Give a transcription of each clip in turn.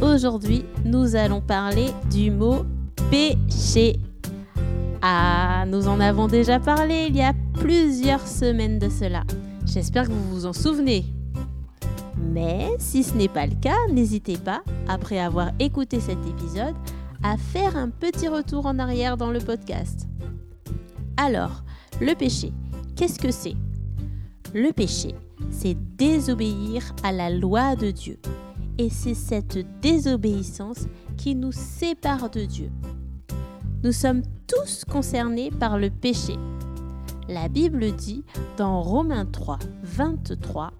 Aujourd'hui, nous allons parler du mot péché. Ah, nous en avons déjà parlé il y a plusieurs semaines de cela. J'espère que vous vous en souvenez. Mais si ce n'est pas le cas, n'hésitez pas, après avoir écouté cet épisode, à faire un petit retour en arrière dans le podcast. Alors, le péché, qu'est-ce que c'est? Le péché, c'est désobéir à la loi de Dieu. Et c'est cette désobéissance qui nous sépare de Dieu. Nous sommes tous concernés par le péché. La Bible dit dans Romains 3, 23,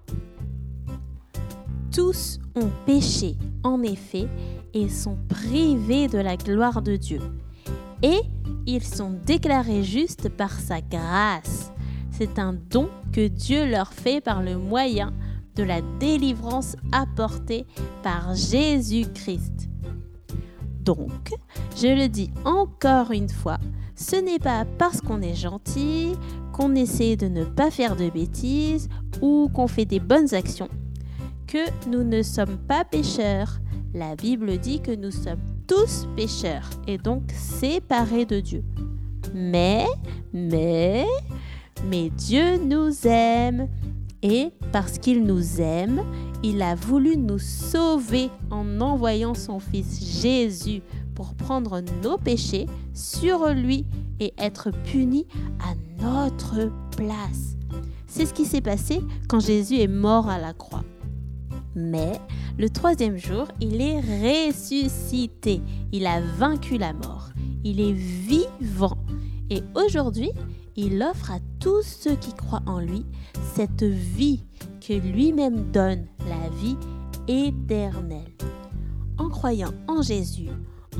Tous ont péché, en effet, et sont privés de la gloire de Dieu. Et ils sont déclarés justes par sa grâce. C'est un don que Dieu leur fait par le moyen de la délivrance apportée par Jésus-Christ. Donc, je le dis encore une fois, ce n'est pas parce qu'on est gentil, qu'on essaie de ne pas faire de bêtises ou qu'on fait des bonnes actions que nous ne sommes pas pécheurs. La Bible dit que nous sommes tous pécheurs et donc séparés de Dieu. Mais, mais, mais Dieu nous aime et parce qu'il nous aime, il a voulu nous sauver en envoyant son Fils Jésus pour prendre nos péchés sur lui et être puni à notre place. C'est ce qui s'est passé quand Jésus est mort à la croix. Mais le troisième jour, il est ressuscité. Il a vaincu la mort. Il est vivant. Et aujourd'hui, il offre à tous ceux qui croient en lui cette vie lui-même donne, la vie éternelle. En croyant en Jésus,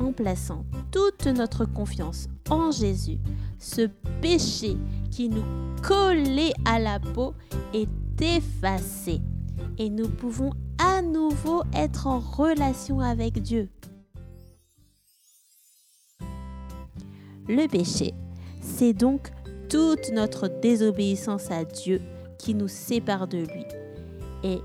en plaçant toute notre confiance en Jésus, ce péché qui nous collait à la peau est effacé et nous pouvons à nouveau être en relation avec Dieu. Le péché, c'est donc toute notre désobéissance à Dieu qui nous sépare de lui. Et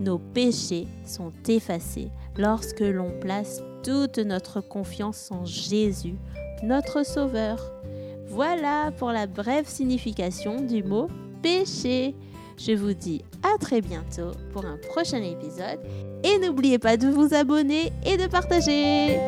nos péchés sont effacés lorsque l'on place toute notre confiance en Jésus, notre Sauveur. Voilà pour la brève signification du mot péché. Je vous dis à très bientôt pour un prochain épisode et n'oubliez pas de vous abonner et de partager.